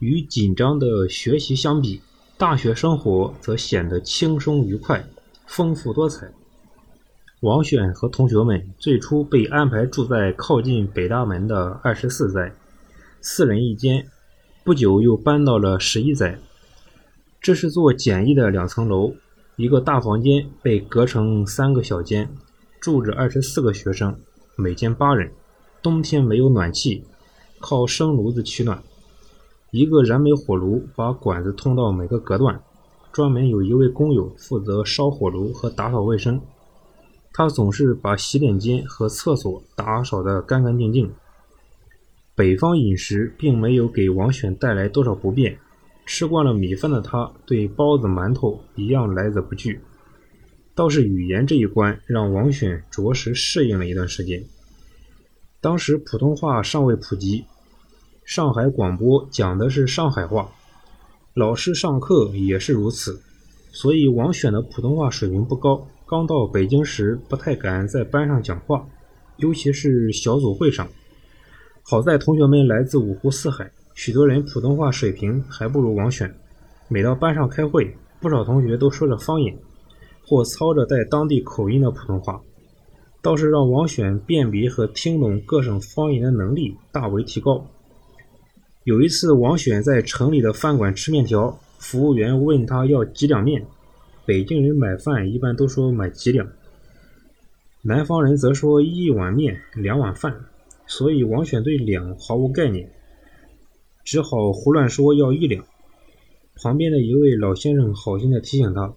与紧张的学习相比，大学生活则显得轻松愉快、丰富多彩。王选和同学们最初被安排住在靠近北大门的二十四斋，四人一间，不久又搬到了十一斋。这是座简易的两层楼，一个大房间被隔成三个小间，住着二十四个学生，每间八人。冬天没有暖气，靠生炉子取暖。一个燃煤火炉把管子通到每个隔断，专门有一位工友负责烧火炉和打扫卫生。他总是把洗脸间和厕所打扫得干干净净。北方饮食并没有给王选带来多少不便，吃惯了米饭的他，对包子、馒头一样来者不拒。倒是语言这一关，让王选着实适应了一段时间。当时普通话尚未普及，上海广播讲的是上海话，老师上课也是如此，所以王选的普通话水平不高。刚到北京时，不太敢在班上讲话，尤其是小组会上。好在同学们来自五湖四海，许多人普通话水平还不如王选。每到班上开会，不少同学都说着方言，或操着带当地口音的普通话，倒是让王选辨别和听懂各省方言的能力大为提高。有一次，王选在城里的饭馆吃面条，服务员问他要几两面。北京人买饭一般都说买几两，南方人则说一碗面两碗饭，所以王选对两毫无概念，只好胡乱说要一两。旁边的一位老先生好心的提醒他：“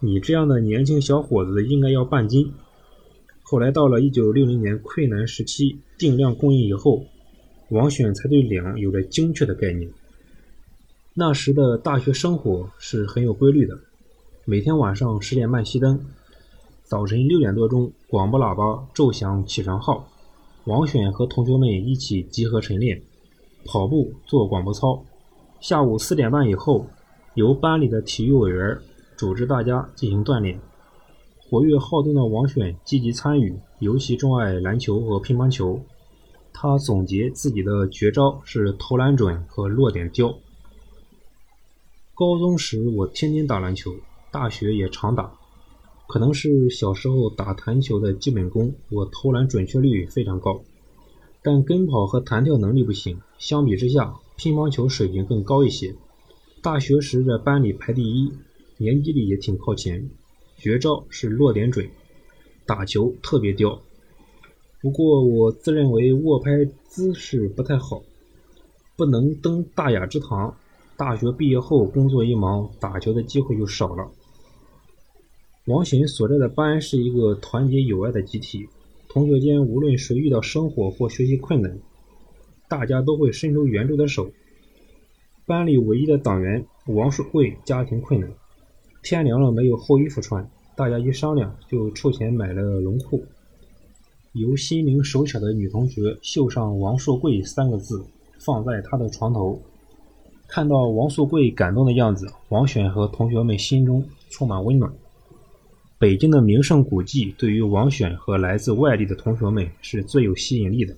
你这样的年轻小伙子应该要半斤。”后来到了一九六零年困难时期，定量供应以后，王选才对两有了精确的概念。那时的大学生活是很有规律的。每天晚上十点半熄灯，早晨六点多钟，广播喇叭奏响起床号，王选和同学们一起集合晨练，跑步做广播操。下午四点半以后，由班里的体育委员组织大家进行锻炼。活跃好动的王选积极参与，尤其钟爱篮球和乒乓球。他总结自己的绝招是投篮准和落点刁。高中时，我天天打篮球。大学也常打，可能是小时候打弹球的基本功，我投篮准确率非常高，但跟跑和弹跳能力不行。相比之下，乒乓球水平更高一些。大学时在班里排第一，年级里也挺靠前。绝招是落点准，打球特别刁。不过我自认为握拍姿势不太好，不能登大雅之堂。大学毕业后工作一忙，打球的机会就少了。王选所在的班是一个团结友爱的集体，同学间无论谁遇到生活或学习困难，大家都会伸出援助的手。班里唯一的党员王树贵家庭困难，天凉了没有厚衣服穿，大家一商量就凑钱买了绒裤，由心灵手巧的女同学绣上“王树贵”三个字，放在他的床头。看到王树贵感动的样子，王选和同学们心中充满温暖。北京的名胜古迹对于王选和来自外地的同学们是最有吸引力的。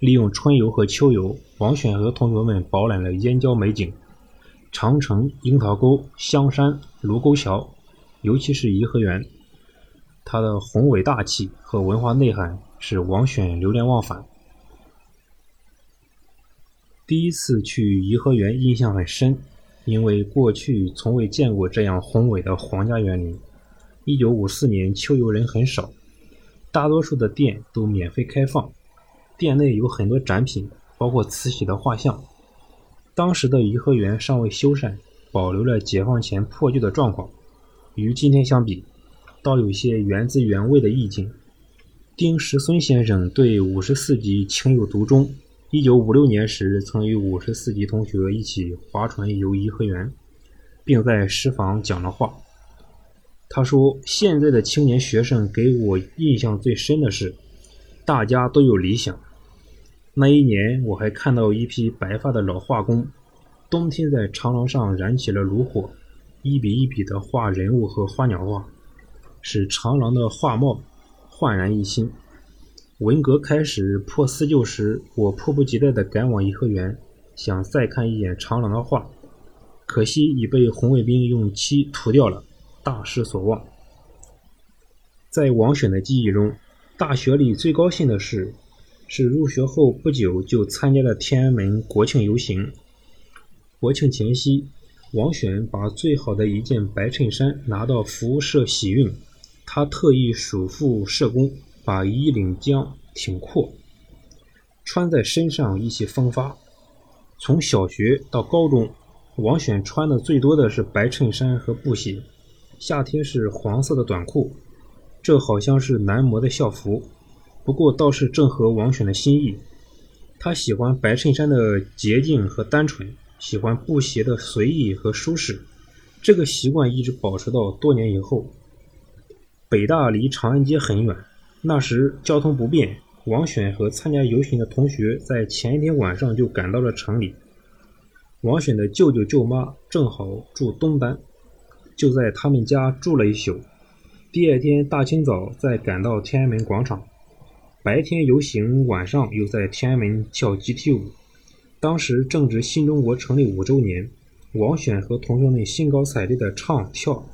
利用春游和秋游，王选和同学们饱览了燕郊美景，长城、樱桃沟、香山、卢沟桥，尤其是颐和园，它的宏伟大气和文化内涵使王选流连忘返。第一次去颐和园印象很深，因为过去从未见过这样宏伟的皇家园林。一九五四年秋游人很少，大多数的店都免费开放，店内有很多展品，包括慈禧的画像。当时的颐和园尚未修缮，保留了解放前破旧的状况，与今天相比，倒有些原汁原味的意境。丁石孙先生对五十四级情有独钟，一九五六年时曾与五十四级同学一起划船游颐和园，并在诗房讲了话。他说：“现在的青年学生给我印象最深的是，大家都有理想。那一年，我还看到一批白发的老画工，冬天在长廊上燃起了炉火，一笔一笔地画人物和花鸟画，使长廊的画貌焕然一新。文革开始破四旧时，我迫不及待地赶往颐和园，想再看一眼长廊的画，可惜已被红卫兵用漆涂掉了，大失所望。在王选的记忆中，大学里最高兴的事是入学后不久就参加了天安门国庆游行。国庆前夕，王选把最好的一件白衬衫拿到服务社洗熨，他特意嘱咐社工把衣领将挺阔，穿在身上意气风发。从小学到高中，王选穿的最多的是白衬衫和布鞋，夏天是黄色的短裤。这好像是男模的校服，不过倒是正合王选的心意。他喜欢白衬衫的洁净和单纯，喜欢布鞋的随意和舒适。这个习惯一直保持到多年以后。北大离长安街很远，那时交通不便，王选和参加游行的同学在前一天晚上就赶到了城里。王选的舅舅舅妈正好住东单，就在他们家住了一宿。第二天大清早再赶到天安门广场，白天游行，晚上又在天安门跳集体舞。当时正值新中国成立五周年，王选和同学们兴高采烈地唱跳，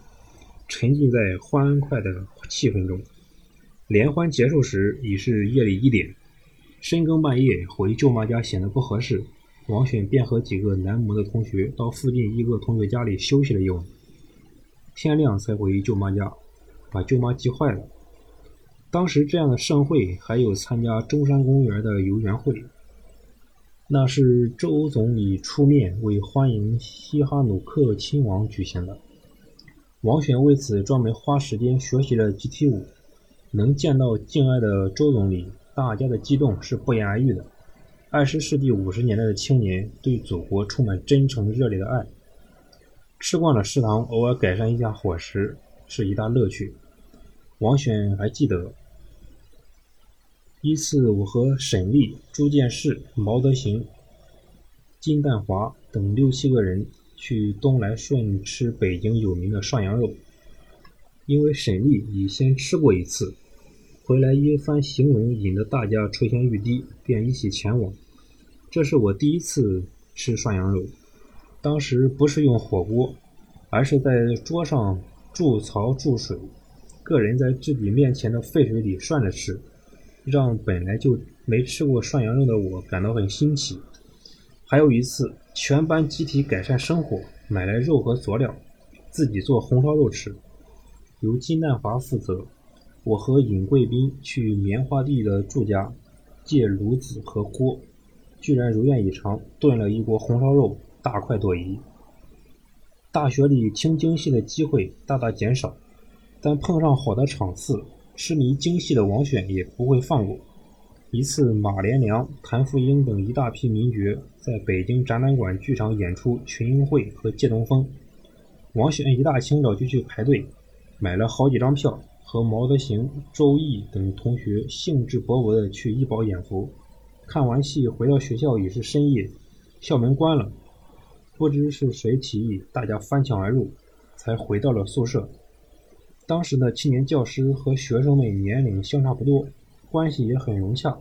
沉浸在欢快的气氛中。联欢结束时已是夜里一点，深更半夜回舅妈家显得不合适，王选便和几个男模的同学到附近一个同学家里休息了一晚，天亮才回舅妈家。把舅妈急坏了。当时这样的盛会还有参加中山公园的游园会，那是周总理出面为欢迎西哈努克亲王举行的。王选为此专门花时间学习了集体舞。能见到敬爱的周总理，大家的激动是不言而喻的。二十世纪五十年代的青年对祖国充满真诚热烈的爱。吃惯了食堂，偶尔改善一下伙食是一大乐趣。王选还记得，一次我和沈立、朱建士、毛德行、金淡华等六七个人去东来顺吃北京有名的涮羊肉，因为沈丽已先吃过一次，回来一番形容引得大家垂涎欲滴，便一起前往。这是我第一次吃涮羊肉，当时不是用火锅，而是在桌上注槽注水。个人在自己面前的沸水里涮着吃，让本来就没吃过涮羊肉的我感到很新奇。还有一次，全班集体改善生活，买来肉和佐料，自己做红烧肉吃，由金淡华负责。我和尹贵宾去棉花地的住家借炉子和锅，居然如愿以偿炖了一锅红烧肉，大快朵颐。大学里听京戏的机会大大减少。但碰上好的场次，痴迷京戏的王选也不会放过。一次，马连良、谭富英等一大批名角在北京展览馆剧场演出《群英会》和《借东风》，王选一大清早就去排队，买了好几张票，和毛德行、周毅等同学兴致勃勃地去医保演出。看完戏回到学校已是深夜，校门关了，不知是谁提议，大家翻墙而入，才回到了宿舍。当时的青年教师和学生们年龄相差不多，关系也很融洽。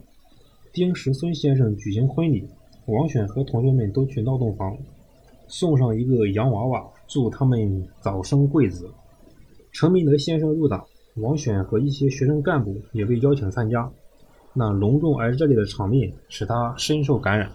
丁石孙先生举行婚礼，王选和同学们都去闹洞房，送上一个洋娃娃，祝他们早生贵子。陈明德先生入党，王选和一些学生干部也被邀请参加，那隆重而热烈的场面使他深受感染。